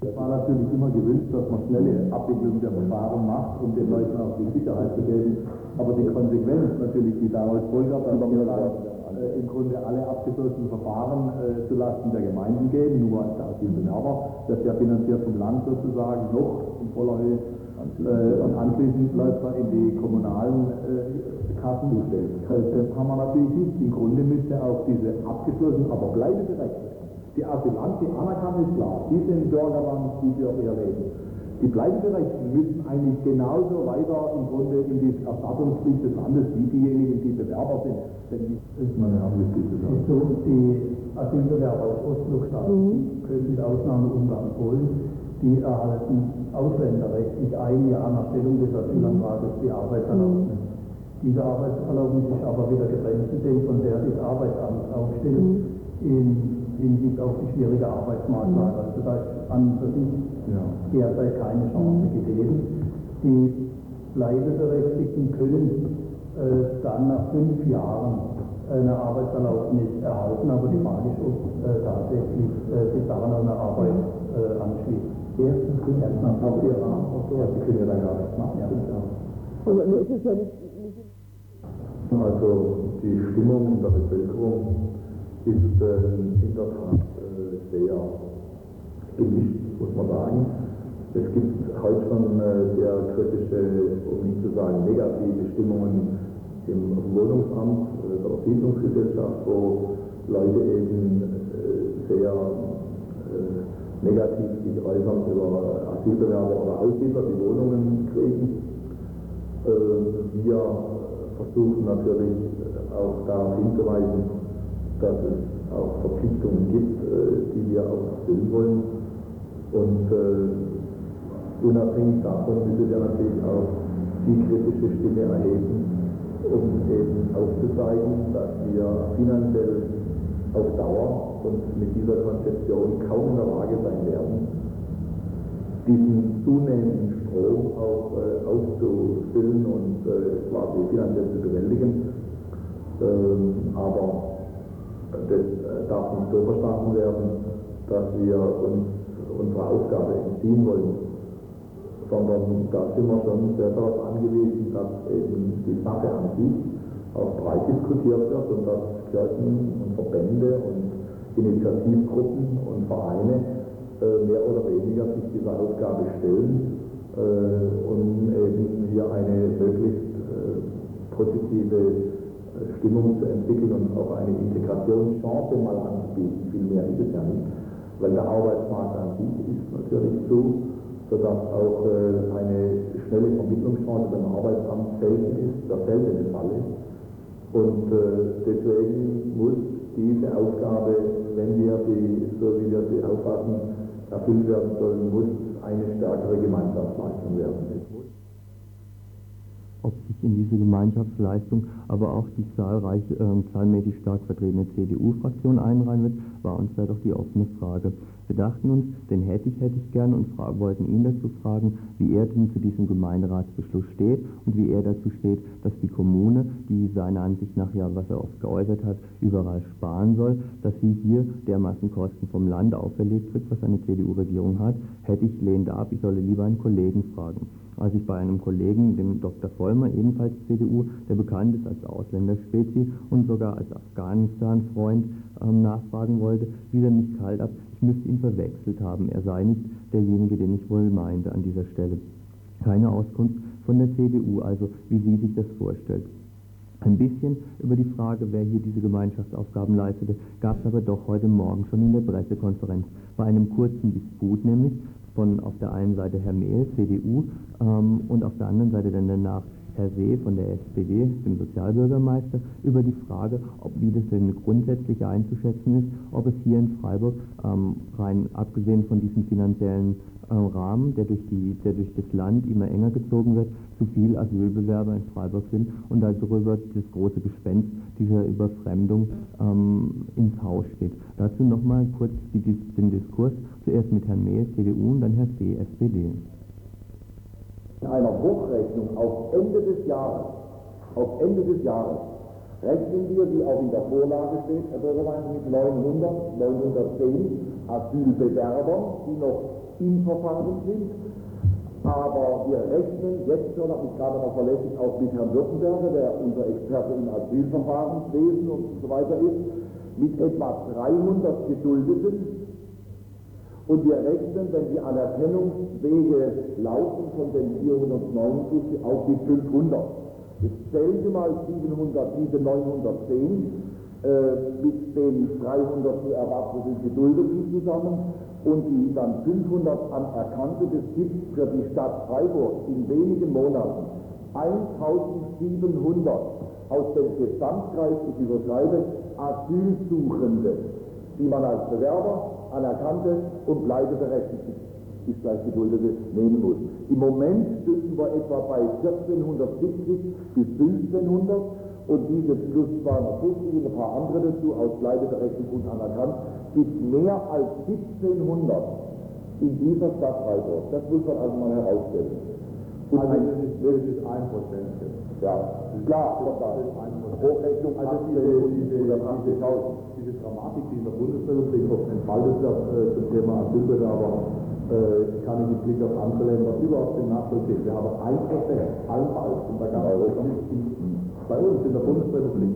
Es war natürlich immer gewünscht, dass man schnelle Abwicklung der Verfahren macht, um den Leuten auch die Sicherheit zu geben. Aber die Konsequenz natürlich, die daraus folgt, dass wir äh, im Grunde alle abgeschlossenen Verfahren äh, zulasten der Gemeinden gehen, nur als der Asylbewerber, das ja finanziert vom Land sozusagen noch in voller Höhe. Äh, und anschließend läuft er in die kommunalen äh, Kassen. Das kann man natürlich nicht. Im Grunde müsste auch diese abgeschlossenen, aber bleibeberechtigten die Asylanten, die anerkannt ist klar, die sind Bürgerland, die für ihr Leben. Die Bleibeberechtigten müssen eigentlich genauso weiter im Grunde in die Erstattungspflicht des Landes wie diejenigen, die Bewerber sind. Denn die ist meine Amnestie so, Die Asylbewerber aus Ostblockstaaten, mhm. können mit Ausnahme Ungarn, Polen, die erhalten ausländerrechtlich ein Jahr nach Stellung des Asylantrages die Arbeitserlaubnis. Mhm. Diese Arbeitserlaubnis ist aber wieder begrenzt, denn von der das Arbeitsamt aufstellt. Mhm. In Hinsicht auf die schwierige Arbeitsmarktlage. Also da ist an für sich ja. derzeit keine Chance gegeben. Die Bleibeberechtigten können äh, dann nach fünf Jahren eine Arbeitserlaubnis erhalten, aber die Frage ist, ob äh, tatsächlich äh, sich daran eine Arbeit äh, anschließt. Erstens können erst nach auf ihr Rahmen, ja, sie können ja dann gar nichts machen. Ja. Aber es ist ja nicht also die Stimmung in der Bevölkerung ist äh, in der Tat äh, sehr gemischt, muss man sagen. Es gibt heute schon äh, sehr kritische, um nicht zu sagen negative Stimmungen im Wohnungsamt äh, der Siedlungsgesellschaft, wo Leute eben äh, sehr äh, negativ sich äußern über Asylbewerber oder Ausländer, die Wohnungen kriegen. wir versuchen natürlich auch darauf hinzuweisen, dass es auch Verpflichtungen gibt, äh, die wir auch erfüllen wollen. Und äh, unabhängig davon müssen wir natürlich auch die kritische Stimme erheben, um eben aufzuzeigen, dass wir finanziell auf Dauer und mit dieser Konzeption kaum in der Lage sein werden, diesen zunehmenden Strom auch äh, auszufüllen und äh, quasi finanziell zu bewältigen. Ähm, aber das äh, darf nicht so verstanden werden, dass wir uns unserer Aufgabe entziehen wollen, sondern da sind wir schon sehr darauf angewiesen, dass eben die Sache an sich auch breit diskutiert wird und dass Kirchen und Verbände und Initiativgruppen und Vereine äh, mehr oder weniger sich dieser Aufgabe stellen, äh, um eben hier eine möglichst positive Stimmung zu entwickeln und auch eine Integrationschance mal anzubieten. Viel mehr ist es ja nicht, weil der Arbeitsmarkt an sich ist natürlich so, sodass auch äh, eine schnelle Vermittlungschance beim Arbeitsamt selten ist, der seltene Fall ist. Und äh, deswegen muss diese Aufgabe, wenn wir sie, so wie wir sie auffassen, erfüllt werden sollen, muss eine stärkere Gemeinschaftsleistung werden ob sich in diese Gemeinschaftsleistung aber auch die zahlreiche, äh, zahlmäßig stark vertretene CDU-Fraktion einreihen wird, war uns ja doch die offene Frage. Wir dachten uns, den hätte ich, hätte ich gerne und wollten ihn dazu fragen, wie er denn zu diesem Gemeinderatsbeschluss steht und wie er dazu steht, dass die Kommune, die seiner Ansicht nach ja, was er oft geäußert hat, überall sparen soll, dass sie hier dermaßen Kosten vom Land auferlegt wird, was eine CDU-Regierung hat, hätte ich lehnt ab, ich solle lieber einen Kollegen fragen als ich bei einem Kollegen, dem Dr. Vollmer, ebenfalls CDU, der bekannt ist als Ausländerspezi und sogar als Afghanistan-Freund, ähm, nachfragen wollte, fiel er mich kalt ab, ich müsste ihn verwechselt haben, er sei nicht derjenige, den ich wohl meinte an dieser Stelle. Keine Auskunft von der CDU, also wie sie sich das vorstellt. Ein bisschen über die Frage, wer hier diese Gemeinschaftsaufgaben leistete, gab es aber doch heute Morgen schon in der Pressekonferenz. Bei einem kurzen Disput nämlich von auf der einen Seite Herr Mehl, CDU, ähm, und auf der anderen Seite dann danach Herr See von der SPD, dem Sozialbürgermeister, über die Frage, ob wie das denn grundsätzlich einzuschätzen ist, ob es hier in Freiburg, ähm, rein abgesehen von diesem finanziellen äh, Rahmen, der durch, die, der durch das Land immer enger gezogen wird, zu viel Asylbewerber in Freiburg sind und darüber das große Gespenst dieser Überfremdung ähm, ins Haus steht. Dazu nochmal kurz die, den Diskurs, zuerst mit Herrn Mehl, CDU, und dann Herr See, SPD. In einer Hochrechnung auf Ende des Jahres, auf Ende des Jahres, rechnen wir, wie auch in der Vorlage steht, Herr Bürgermeister, mit 900, 910 Asylbewerbern, die noch im Verfahren sind. Aber wir rechnen jetzt schon, habe ich gerade noch verlässlich, auch mit Herrn Württemberger, der unser Experte im Asylverfahrenswesen und so weiter ist, mit etwa 300 Geduldeten, und wir rechnen, wenn die Anerkennungswege laufen von den 490 auf die 500. Jetzt zählen Sie mal 700, diese 910 äh, mit den 300 zu erwartenden Geduldeten zusammen und die dann 500 anerkannte. Das gibt für die Stadt Freiburg in wenigen Monaten 1700 aus dem Gesamtkreis, ich überschreibe, Asylsuchende, die man als Bewerber anerkannte und bleibeberechtigte ist gleich geduldete nehmen muss. Im Moment stünden wir etwa bei 1470 bis 1500 und diese plus 250 und ein paar andere dazu aus Bleibeberechtigung anerkannt, gibt mehr als 1700 in dieser Stadt Freiburg. Das muss man also mal herausstellen. Und also das ist, das ist 1%. Ja, klar, das ist 1%. Hochrechnung also diese, diese, diese 80.000. Thematik, die in der Bundesrepublik oft entfaltet wird äh, zum Thema Asylbewerber, äh, kann ich mit Blick auf andere Länder überhaupt nicht nachvollziehen. Wir haben ein Prozent, allenfalls und in der ganzen Europa, bei uns in der Bundesrepublik.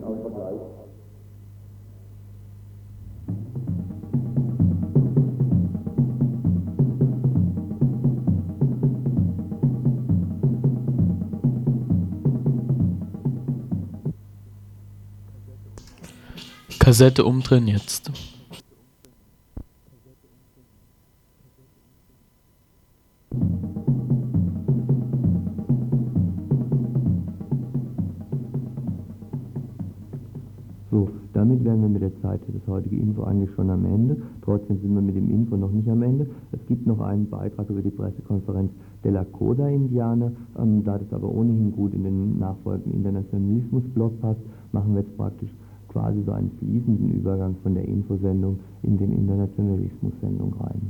Kassette umdrehen jetzt. So, damit wären wir mit der Zeit für das heutige Info eigentlich schon am Ende. Trotzdem sind wir mit dem Info noch nicht am Ende. Es gibt noch einen Beitrag über die Pressekonferenz der Lakota-Indianer. Ähm, da das aber ohnehin gut in den nachfolgenden Internationalismus-Blog passt, machen wir jetzt praktisch quasi so einen fließenden Übergang von der Infosendung in den Internationalismus-Sendung rein.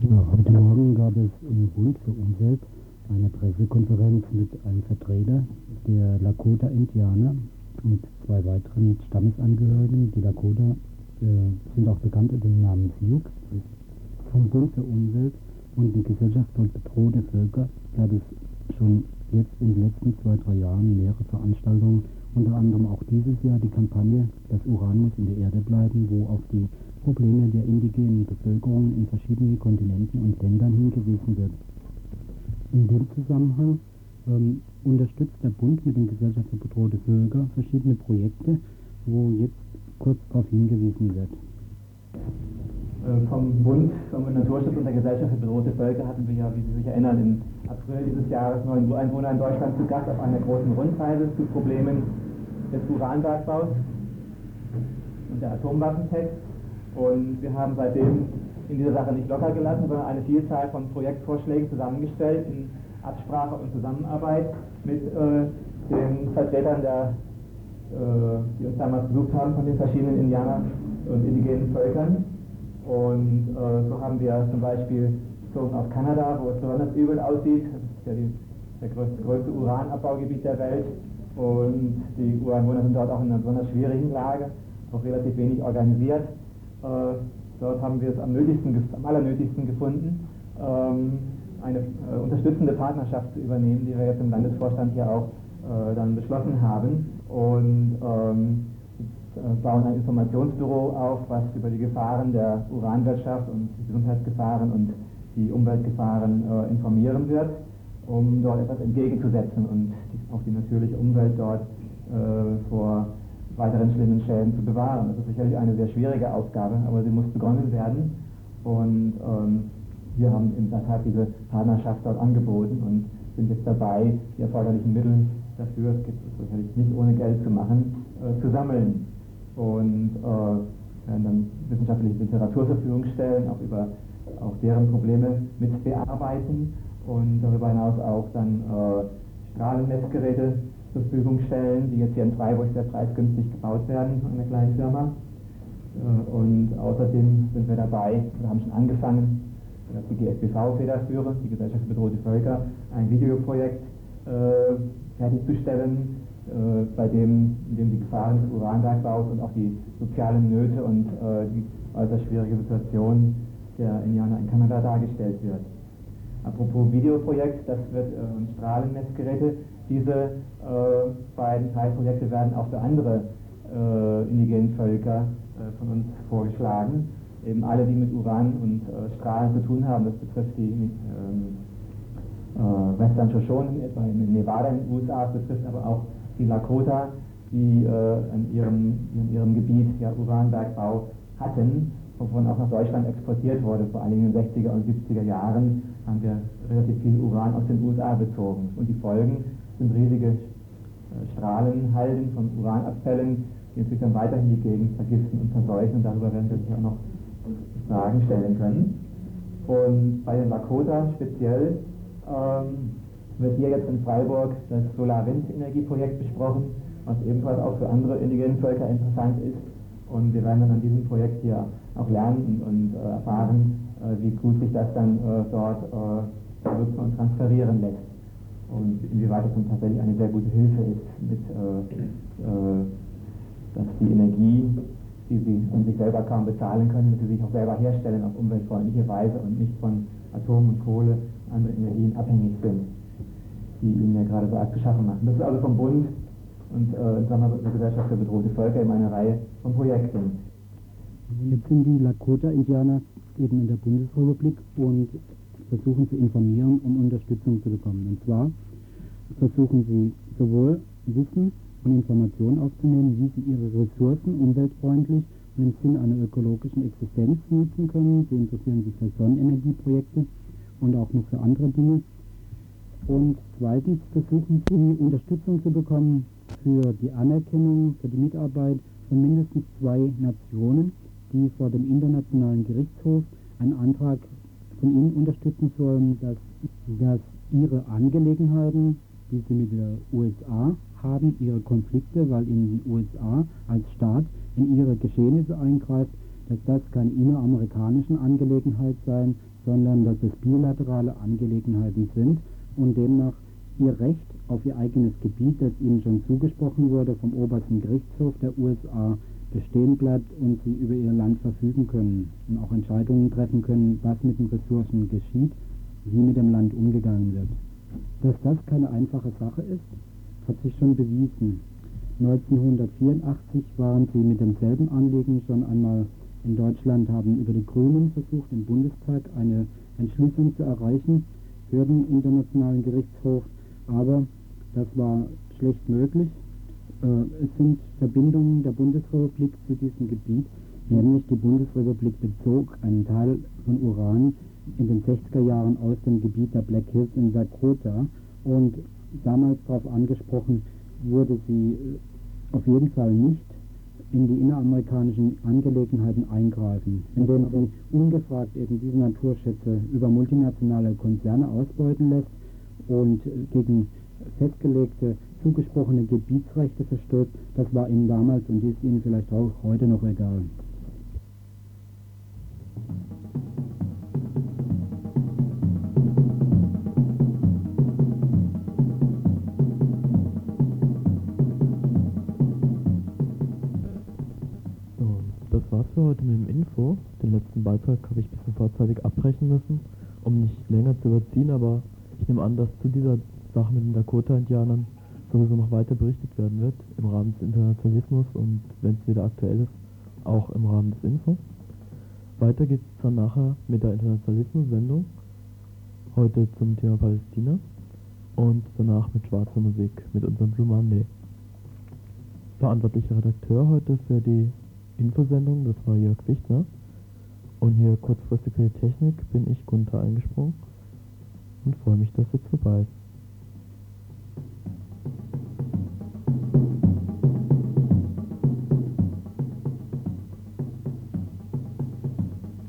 Ja, heute Morgen gab es im Bund für Umwelt eine Pressekonferenz mit einem Vertreter der Lakota-Indianer und zwei weiteren Stammesangehörigen. Die Lakota äh, sind auch bekannt unter dem Namen Sioux. Vom Bund für Umwelt und die Gesellschaft für bedrohte Völker gab es schon jetzt in den letzten zwei, drei Jahren mehrere Veranstaltungen unter anderem auch dieses Jahr die Kampagne Das Uran muss in der Erde bleiben, wo auf die Probleme der indigenen Bevölkerung in verschiedenen Kontinenten und Ländern hingewiesen wird. In dem Zusammenhang ähm, unterstützt der Bund mit den Gesellschaft für bedrohte Völker verschiedene Projekte, wo jetzt kurz darauf hingewiesen wird. Äh, vom Bund, vom Naturschutz und der Gesellschaft für bedrohte Völker hatten wir ja, wie Sie sich erinnern, im April dieses Jahres neun Ureinwohner in Deutschland zu Gast auf einer großen Rundreise zu Problemen des Uranbergbaus und der Atomwaffentext. Und wir haben seitdem in dieser Sache nicht locker gelassen, sondern eine Vielzahl von Projektvorschlägen zusammengestellt in Absprache und Zusammenarbeit mit äh, den Vertretern, der, äh, die uns damals besucht haben, von den verschiedenen Indianer- und indigenen Völkern. Und äh, so haben wir zum Beispiel bezogen auf Kanada, wo es besonders übel aussieht, das ist ja die, der größte, größte Uranabbaugebiet der Welt, und die Ureinwohner sind dort auch in einer besonders schwierigen Lage, auch relativ wenig organisiert. Äh, dort haben wir es am, nötigsten, am allernötigsten gefunden, ähm, eine äh, unterstützende Partnerschaft zu übernehmen, die wir jetzt im Landesvorstand hier auch äh, dann beschlossen haben. Und ähm, bauen ein Informationsbüro auf, was über die Gefahren der Uranwirtschaft und die Gesundheitsgefahren und die Umweltgefahren informieren wird. um dort etwas entgegenzusetzen und die, auch die natürliche Umwelt dort äh, vor weiteren schlimmen Schäden zu bewahren. Das ist sicherlich eine sehr schwierige Aufgabe, aber sie muss begonnen werden. Und ähm, wir haben in der Tat diese Partnerschaft dort angeboten und sind jetzt dabei, die erforderlichen Mittel dafür, es gibt es sicherlich nicht ohne Geld zu machen, äh, zu sammeln. Und äh, werden dann wissenschaftliche Literatur zur Verfügung stellen, auch über auch deren Probleme mit bearbeiten und darüber hinaus auch dann äh, Strahlenmessgeräte zur Verfügung stellen, die jetzt hier in Freiburg sehr preisgünstig gebaut werden von einer kleinen Firma. Äh, und außerdem sind wir dabei, wir haben schon angefangen, die GSBV federführend, die Gesellschaft für bedrohte Völker, ein Videoprojekt äh, fertigzustellen, bei dem, in dem die Gefahren des Uranbergbaus und auch die sozialen Nöte und äh, die äußerst schwierige Situation der Indianer in Kanada dargestellt wird. Apropos Videoprojekt, das wird äh, und Strahlenmessgeräte, diese äh, beiden Teilprojekte werden auch für andere äh, indigenen Völker äh, von uns vorgeschlagen. Eben alle, die mit Uran und äh, Strahlen zu tun haben. Das betrifft die ähm, äh, Western Shoshone, etwa in Nevada in den USA, das betrifft aber auch die Lakota, die in ihrem, in, ihrem, Gebiet ja Uranbergbau hatten, wovon auch nach Deutschland exportiert wurde, vor allem in den 60er und 70er Jahren haben wir relativ viel Uran aus den USA bezogen. Und die Folgen sind riesige äh, Strahlenhalden von Uranabfällen, die natürlich dann weiterhin die Gegend vergiften und verseuchen. Darüber werden wir sicher auch noch Fragen stellen können. Und bei den Lakota speziell ähm, wird hier jetzt in Freiburg das Solar-Wind-Energieprojekt besprochen, was ebenfalls auch für andere indigene Völker interessant ist. Und wir werden dann an diesem Projekt hier auch lernen und, äh, erfahren, äh, wie gut sich das dann äh, dort äh, nutzen und transferieren lässt und inwieweit es dann tatsächlich eine sehr gute Hilfe ist, mit, äh, äh, dass die Energie, die sie an sich selber kaum bezahlen können, dass sie sich auch selber herstellen auf umweltfreundliche Weise und nicht von Atom und Kohle, andere Energien abhängig sind, die ihnen ja gerade so arg zu machen. Das ist also vom Bund und äh, der Gesellschaft für bedrohte Völker in einer Reihe von Projekten. Jetzt sind die Lakota-Indianer eben in der Bundesrepublik und versuchen zu informieren, um Unterstützung zu bekommen. Und zwar versuchen sie sowohl Wissen und Informationen aufzunehmen, wie sie ihre Ressourcen umweltfreundlich und im Sinne einer ökologischen Existenz nutzen können. Sie interessieren sich für Sonnenenergieprojekte und auch noch für andere Dinge. Und zweitens versuchen sie Unterstützung zu bekommen für die Anerkennung, für die Mitarbeit von mindestens zwei Nationen, die vor dem Internationalen Gerichtshof einen Antrag von ihnen unterstützen sollen, dass, dass ihre Angelegenheiten, die sie mit der USA haben, ihre Konflikte, weil in den USA als Staat in ihre Geschehnisse eingreift, dass das keine inneramerikanischen Angelegenheiten sein, sondern dass es bilaterale Angelegenheiten sind und demnach ihr Recht auf ihr eigenes Gebiet, das ihnen schon zugesprochen wurde vom obersten Gerichtshof der USA, bestehen bleibt und sie über ihr Land verfügen können und auch Entscheidungen treffen können, was mit den Ressourcen geschieht, wie mit dem Land umgegangen wird. Dass das keine einfache Sache ist, hat sich schon bewiesen. 1984 waren sie mit demselben Anliegen schon einmal in Deutschland, haben über die Grünen versucht, im Bundestag eine Entschließung zu erreichen für den Internationalen Gerichtshof, aber das war schlecht möglich. Äh, es sind Verbindungen der Bundesrepublik zu diesem Gebiet, nämlich die Bundesrepublik bezog einen Teil von Uran in den 60er Jahren aus dem Gebiet der Black Hills in Dakota und damals darauf angesprochen wurde sie äh, auf jeden Fall nicht in die inneramerikanischen Angelegenheiten eingreifen, indem sie ungefragt eben diese Naturschätze über multinationale Konzerne ausbeuten lässt und äh, gegen festgelegte zugesprochene Gebietsrechte verstößt, das war ihnen damals und ist ihnen vielleicht auch heute noch egal. Für heute mit dem Info. Den letzten Beitrag habe ich ein bisschen vorzeitig abbrechen müssen, um nicht länger zu überziehen, aber ich nehme an, dass zu dieser Sache mit den Dakota-Indianern sowieso noch weiter berichtet werden wird im Rahmen des Internationalismus und wenn es wieder aktuell ist, auch im Rahmen des Info. Weiter geht es dann nachher mit der Internationalismus-Sendung, heute zum Thema Palästina. und danach mit schwarzer Musik, mit unserem Blue Monday. Verantwortlicher Redakteur heute für die Infosendung, das war Jörg Wichtner. Und hier kurzfristig für die Technik bin ich Gunther eingesprungen und freue mich, dass jetzt vorbei ist.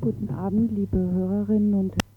Guten Abend, liebe Hörerinnen und